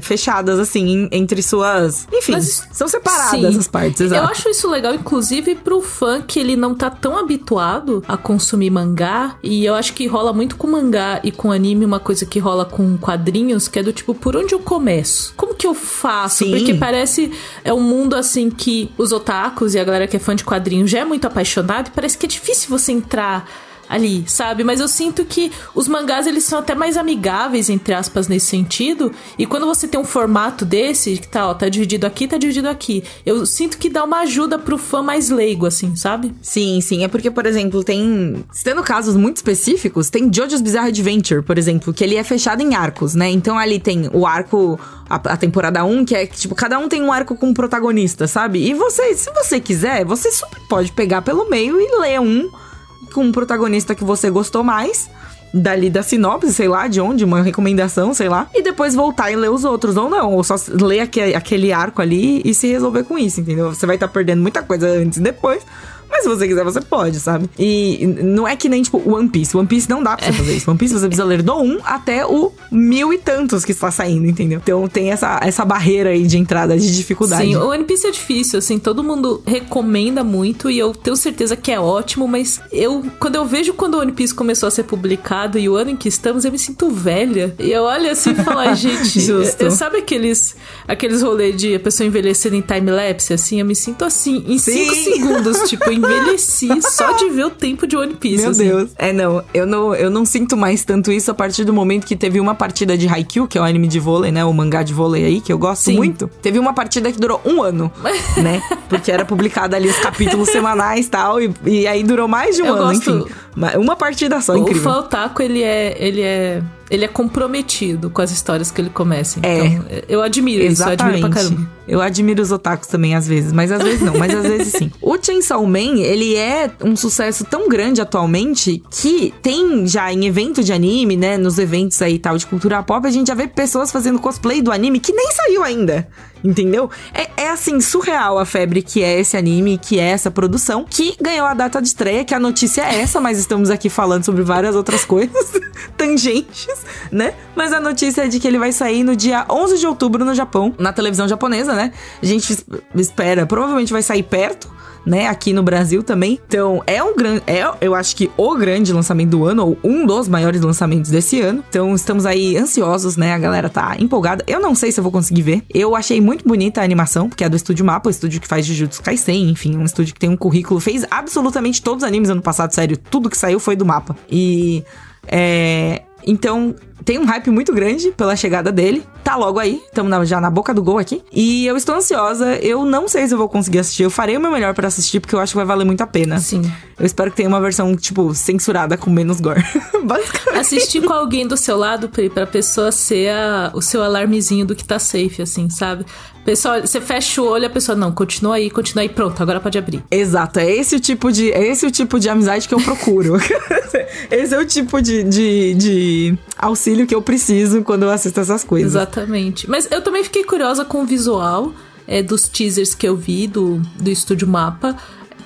Fechadas, assim, entre suas... Enfim, Mas- são separadas Sim. as partes, Eu exato. acho isso legal, inclusive, pro fã que ele não tá tão habituado a consumir mangá. E eu acho que rola muito com mangá e com anime uma coisa que rola com quadrinhos, que é do tipo, por onde eu começo? Como que eu faço? Sim. Porque parece é um mundo assim que os otakus e a galera que é fã de quadrinhos já é muito apaixonado e parece que é difícil você entrar ali, sabe? Mas eu sinto que os mangás eles são até mais amigáveis entre aspas nesse sentido. E quando você tem um formato desse, que tá, ó, tá dividido aqui, tá dividido aqui, eu sinto que dá uma ajuda pro fã mais leigo assim, sabe? Sim, sim. É porque, por exemplo, tem. Tendo casos muito específicos, tem Jojo's Bizarre Adventure, por exemplo, que ele é fechado em arcos, né? Então ali tem o arco. A, temporada 1, que é que, tipo, cada um tem um arco com um protagonista, sabe? E você, se você quiser, você super pode pegar pelo meio e ler um com um protagonista que você gostou mais. Dali da sinopse, sei lá, de onde, uma recomendação, sei lá. E depois voltar e ler os outros. Ou não, ou só ler aque- aquele arco ali e se resolver com isso, entendeu? Você vai estar perdendo muita coisa antes e depois. Mas se você quiser, você pode, sabe? E não é que nem, tipo, One Piece. One Piece não dá pra você fazer isso. One Piece você precisa ler do 1 até o mil e tantos que está saindo, entendeu? Então tem essa, essa barreira aí de entrada, de dificuldade. Sim, o One Piece é difícil, assim, todo mundo recomenda muito e eu tenho certeza que é ótimo, mas eu, quando eu vejo quando o One Piece começou a ser publicado e o ano em que estamos, eu me sinto velha. E eu olho assim e falo, gente, eu, sabe aqueles, aqueles rolês de a pessoa envelhecendo em time-lapse, assim? Eu me sinto assim, em Sim. 5 segundos, tipo, eu envelheci só de ver o tempo de One Piece. Meu assim. Deus. É, não eu, não. eu não sinto mais tanto isso a partir do momento que teve uma partida de Haikyuu, que é o anime de vôlei, né? O mangá de vôlei aí, que eu gosto Sim. muito. Teve uma partida que durou um ano, né? Porque era publicado ali os capítulos semanais e tal. E, aí durou mais de um Eu ano, gosto- enfim. Uma partida só, O incrível. fã otaku, ele é, ele é, ele é comprometido com as histórias que ele começa. É. Então, eu admiro isso, eu admiro pra caramba. Eu admiro os otakus também, às vezes. Mas às vezes não, mas às vezes sim. O Chainsaw Man, ele é um sucesso tão grande atualmente que tem já em evento de anime, né? Nos eventos aí tal de cultura pop, a gente já vê pessoas fazendo cosplay do anime que nem saiu ainda. Entendeu? É, é assim, surreal a febre que é esse anime, que é essa produção, que ganhou a data de estreia, que a notícia é essa, mas estamos aqui falando sobre várias outras coisas, tangentes, né? Mas a notícia é de que ele vai sair no dia 11 de outubro no Japão, na televisão japonesa, né? A gente es- espera, provavelmente vai sair perto. Né, aqui no Brasil também. Então, é um grande. É, eu acho que o grande lançamento do ano, ou um dos maiores lançamentos desse ano. Então, estamos aí ansiosos, né? A galera tá empolgada. Eu não sei se eu vou conseguir ver. Eu achei muito bonita a animação, porque é do estúdio Mapa, o estúdio que faz Jujutsu Kaisen, enfim, um estúdio que tem um currículo. Fez absolutamente todos os animes ano passado, sério. Tudo que saiu foi do Mapa. E. É. Então, tem um hype muito grande pela chegada dele. Tá logo aí, estamos já na boca do gol aqui. E eu estou ansiosa. Eu não sei se eu vou conseguir assistir. Eu farei o meu melhor pra assistir, porque eu acho que vai valer muito a pena. Sim. Eu espero que tenha uma versão, tipo, censurada com menos gore. Basicamente. Assistir com alguém do seu lado, Pri, pra pessoa ser a- o seu alarmezinho do que tá safe, assim, sabe? Pessoal, você fecha o olho, a pessoa, não, continua aí, continua aí, pronto, agora pode abrir. Exato, é esse o tipo de, é esse o tipo de amizade que eu procuro. esse é o tipo de, de, de auxílio que eu preciso quando eu assisto essas coisas. Exatamente. Mas eu também fiquei curiosa com o visual é, dos teasers que eu vi do, do Estúdio Mapa.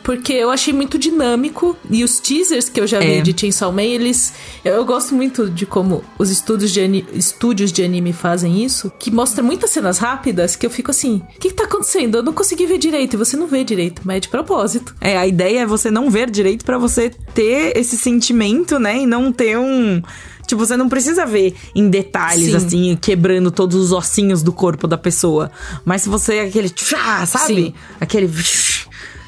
Porque eu achei muito dinâmico. E os teasers que eu já vi É. de Chainsaw Man, eles. Eu, gosto muito de como os estúdios de, ani- estúdios de anime fazem isso. Que mostra muitas cenas rápidas que eu fico assim: o que, que tá acontecendo? Eu não consegui ver direito. E você não vê direito, mas é de propósito. É, a ideia é você não ver direito pra você ter esse sentimento, né? E não ter um. Tipo, você não precisa ver em detalhes, Sim. assim, quebrando todos os ossinhos do corpo da pessoa. Mas se você é aquele. tchá, sabe? Sim. Aquele.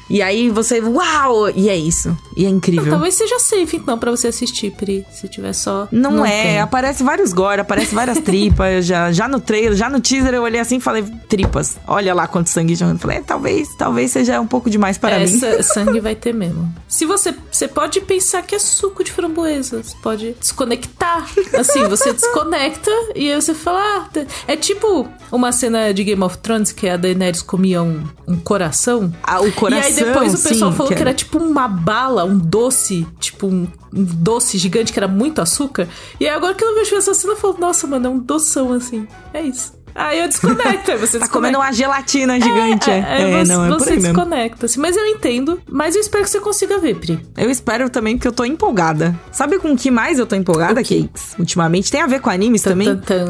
E aí você. Uau! E é isso. E é incrível. Talvez seja safe, então, pra você assistir, Pri. Se tiver só. Não, é, tem. aparece vários gore, aparece várias tripas. já, já no trailer, já no teaser eu olhei assim e falei, tripas. Olha lá quanto sangue jorrando. Falei, é, talvez, talvez seja um pouco demais para mim. Essa sangue vai ter mesmo. Se você, você pode pensar que é suco de framboesa, você pode desconectar. Assim, você desconecta e aí você fala, ah, é tipo uma cena de Game of Thrones que a Daenerys comia um, um coração. Ah, o coração, depois o pessoal sim, falou que que era- era tipo uma bala, um doce, tipo um, um doce gigante que era muito açúcar. E aí agora que eu vejo essa cena, eu falo, nossa, mano, é um doção assim. É isso. Aí eu desconecto, aí você Tá desconecta. comendo uma gelatina gigante, é. É, É, você, não, é você desconecta. assim. Mas eu entendo. Mas eu espero que você consiga ver, Pri. Eu espero também porque eu tô empolgada. Sabe com o que mais eu tô empolgada, Cakes? Ultimamente tem a ver com animes também.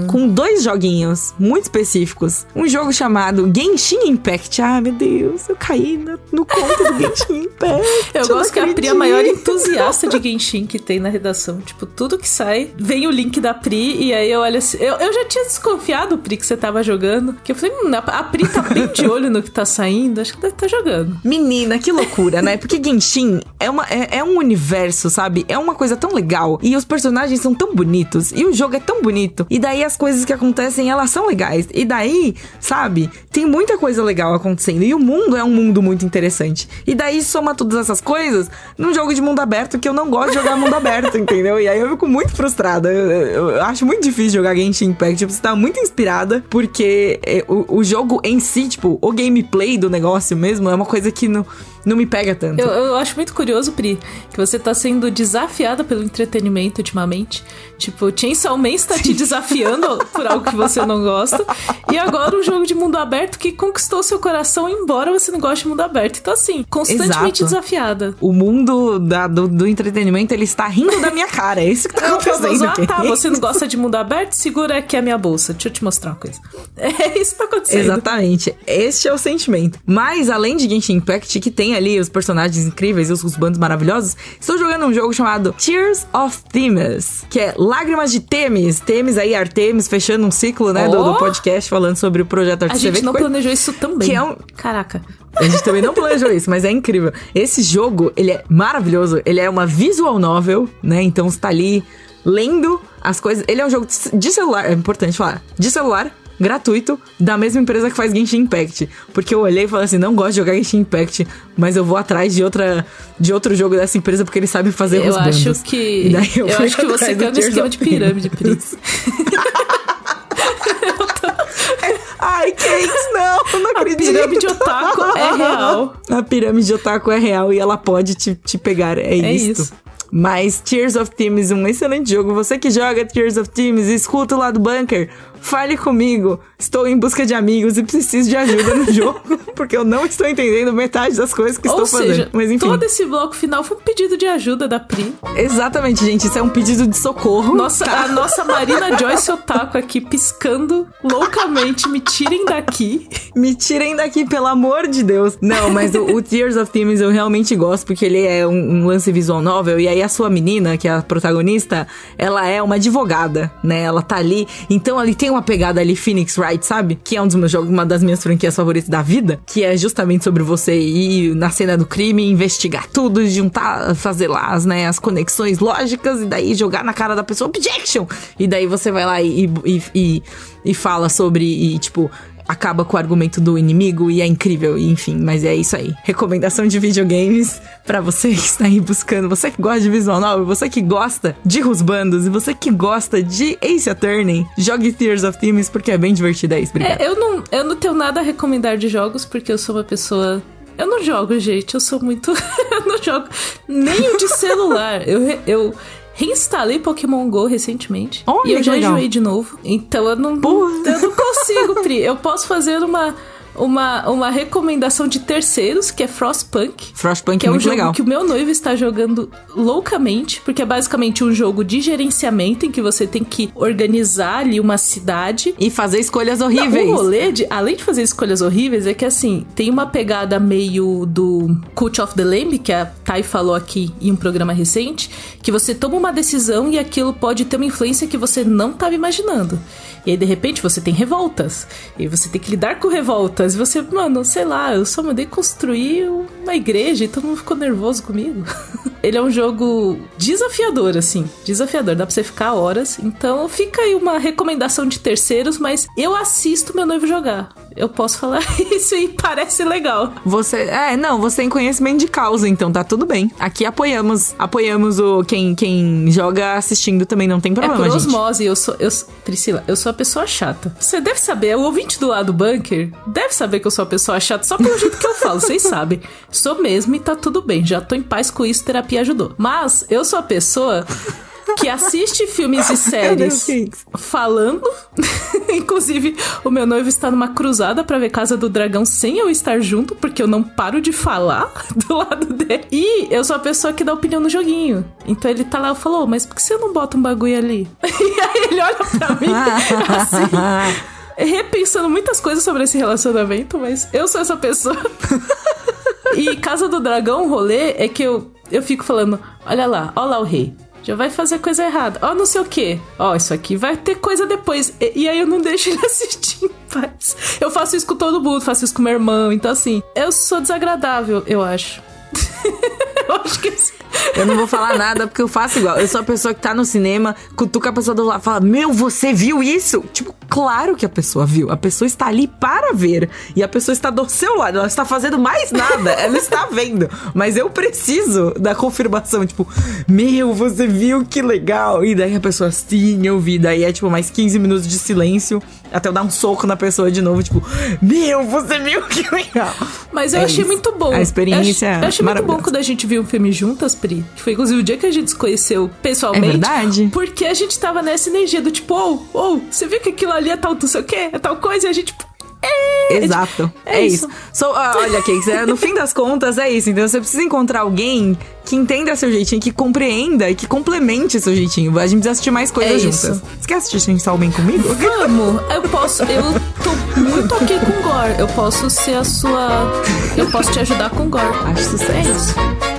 Com dois joguinhos muito específicos. Um jogo chamado Genshin Impact. Ah, meu Deus, eu caí no, no conto do Genshin Impact. Eu não gosto que a Pri é a maior entusiasta de Genshin que tem na redação. Tipo, tudo que sai, vem o link da Pri e aí eu olho assim. Eu, eu já tinha desconfiado, Pri, que você tava jogando. Que eu falei, hum, a, Pri tá bem de olho no que tá saindo. Acho que deve estar jogando. Menina, que loucura, né? Porque Genshin é, uma, é, é um universo, sabe? É uma coisa tão legal. E os personagens são tão bonitos. E o jogo é tão bonito. E daí as coisas que acontecem, elas são legais. E daí, sabe? Tem muita coisa legal acontecendo. E o mundo é um mundo muito interessante. E daí soma todas essas coisas num jogo de mundo aberto que eu não gosto de jogar mundo aberto, entendeu? E aí eu fico muito frustrada. Eu, eu- eu acho muito difícil jogar Genshin Impact. Tipo, você tá muito inspirada. Porque é, o, o jogo em si, tipo, o gameplay do negócio mesmo, é uma coisa que não, não me pega tanto. Eu, eu acho muito curioso, Pri, que você tá sendo desafiada pelo entretenimento ultimamente. Tipo, Chainsaw Man está te desafiando por algo que você não gosta. E agora um jogo de mundo aberto que conquistou seu coração, embora você não goste de mundo aberto. Então, assim, constantemente Exato. desafiada. O mundo da- do, do entretenimento, ele está rindo da minha cara. É isso que tá acontecendo. ah, tá, você não gosta de mundo aberto? Segura aqui a minha bolsa. Deixa eu te mostrar uma coisa. É isso que tá acontecendo. Exatamente. Este é o sentimento. Mas, além de Genshin Impact, que tem ali os personagens incríveis e os, os bandos maravilhosos, estou jogando um jogo chamado Tears of Themis, que é Lágrimas de Temis. Temis aí, Artemis, fechando um ciclo, né, do, do Oh! podcast, falando sobre o projeto A. Você vê gente não coisa- planejou isso também. Que é um- Caraca. A gente também não planejou isso, mas é incrível. Esse jogo, ele é maravilhoso. Ele é uma visual novel, né? Então você tá ali lendo as coisas. Ele é um jogo de celular, é importante falar. De celular, gratuito, da mesma empresa que faz Genshin Impact. Porque eu olhei e falei assim, não gosto de jogar Genshin Impact, mas eu vou atrás de outra de outro jogo dessa empresa porque eles sabem fazer Eu os acho bandos. que. Eu, fui acho que você no Tears esquema de pirâmide, Pri. Themis. Ai, Cakes, não, não A acredito. pirâmide otaku é real. A pirâmide otaku é real e ela pode te, te pegar. É, É isto. isso. Mas Tears of Teams, um excelente jogo. Você que joga Tears of Teams, escuta lá do bunker. Fale comigo. Estou em busca de amigos e preciso de ajuda no jogo. Porque eu não estou entendendo metade das coisas que Ou estou seja, fazendo. Mas enfim. todo esse bloco final foi um pedido de ajuda da Pri. Exatamente, gente. Isso é um pedido de socorro. Nossa, tá? a nossa Marina Joyce Otaku aqui piscando loucamente. Me tirem daqui. Me tirem daqui, pelo amor de Deus. Não, mas o, o Tears of Themis eu realmente gosto, porque ele é um, um lance visual novel. E aí a sua menina, que é a protagonista, ela é uma advogada, né? Ela tá ali. Então ali tem tem uma pegada ali Phoenix Wright, sabe? Que é um dos meus jogos, uma das minhas franquias favoritas da vida, que é justamente sobre você ir na cena do crime, investigar tudo, juntar, fazer lá as, né, as conexões lógicas e daí jogar na cara da pessoa objection. E daí você vai lá e, e, e, e fala sobre e tipo acaba com o argumento do inimigo e é incrível, enfim, mas é isso aí. Recomendação de videogames para você que está aí buscando, você que gosta de visual novel, você que gosta de Rusbandos e você que gosta de Ace Attorney, jogue Tears of Thieves porque é bem divertido, é isso, obrigado. É, eu não, eu não tenho nada a recomendar de jogos porque eu sou uma pessoa eu não jogo, gente. Eu sou muito. eu não jogo nem de celular. Eu, eu reinstalei Pokémon GO recentemente. Olha e eu já legal. enjoei de novo. Então eu não, Porra. eu não consigo, Pri. Eu posso fazer uma, uma, uma recomendação de terceiros, que é Frostpunk. Frostpunk Que é é um jogo legal. que o meu noivo está jogando loucamente, porque é basicamente um jogo de gerenciamento em que você tem que organizar ali uma cidade E fazer escolhas não, horríveis. o rolê, de, além de fazer escolhas horríveis, é que assim, tem uma pegada meio do Cult of the Lamb, que a Thay falou aqui em um programa recente, que você toma uma decisão e aquilo pode ter uma influência que você não estava imaginando. E aí, de repente, você tem revoltas. E você tem que lidar com revoltas. E você, mano, sei lá, eu só mandei construir uma igreja e todo mundo ficou nervoso comigo. Ele é um jogo desafiador, assim. Desafiador, dá pra você ficar horas. Então fica aí uma recomendação de terceiros, mas eu assisto meu noivo jogar. Eu posso falar isso e parece legal. Você, é, não, você tem conhecimento de causa, então tá tudo bem. Aqui apoiamos, apoiamos o quem quem joga assistindo também não tem é problema, por gente. osmose, eu sou. Eu, Priscila, eu sou a pessoa chata. Você deve saber, o ouvinte do lado do bunker deve saber que eu sou a pessoa chata só pelo jeito que eu falo, vocês sabem. Sou mesmo e tá tudo bem. Já tô em paz com isso, terapia ajudou. Mas eu sou a pessoa que assiste filmes e séries falando. Inclusive, o meu noivo está numa cruzada pra ver Casa do Dragão sem eu estar junto, porque eu não paro de falar do lado dele. E eu sou a pessoa que dá opinião no joguinho. Então ele tá lá e falou, mas por que você não bota um bagulho ali? E aí ele olha pra mim assim. Repensando muitas coisas sobre esse relacionamento, mas eu sou essa pessoa. E Casa do Dragão, o rolê é que eu, eu fico falando: olha lá, olha lá o rei. Já vai fazer coisa errada. Ó, não sei o quê. Ó, isso aqui vai ter coisa depois. E, e aí eu não deixo ele assistir em paz. Eu faço isso com todo mundo, faço isso com meu irmão. Então, assim, eu sou desagradável, eu acho. eu acho que. Eu não vou falar nada porque eu faço igual. Eu sou a pessoa que tá no cinema, cutuca a pessoa do lado e fala: Meu, você viu isso? Tipo, claro que a pessoa viu. A pessoa está ali para ver. E a pessoa está do seu lado. Ela está fazendo mais nada. Ela está vendo. Mas eu preciso da confirmação. Tipo, meu, você viu que legal. E daí a pessoa, sim, eu vi. Daí é tipo mais 15 minutos de silêncio. Até eu dar um soco na pessoa de novo. Tipo, meu, você viu que legal. Mas eu É achei isso. muito bom. A experiência Eu achei, eu achei muito bom quando a gente viu um filme juntas, Pri. Que foi inclusive o dia que a gente se conheceu pessoalmente. É verdade. Porque a gente tava nessa energia do tipo, ô, ô, você viu que aquilo ali é tal, não sei o quê? É tal coisa? E a gente, tipo, é. Exato. É É, isso. isso. So, ah, olha, Cakes, é, no fim das contas é isso. Então você precisa encontrar alguém que entenda seu jeitinho, que compreenda e que complemente seu jeitinho. A gente precisa assistir mais coisas É juntas. isso. Você quer assistir Chainsaw Man comigo? Vamos, eu posso, eu tô muito ok com gore. Eu posso ser a sua. Eu posso te ajudar com gore. Acho sucesso. É isso.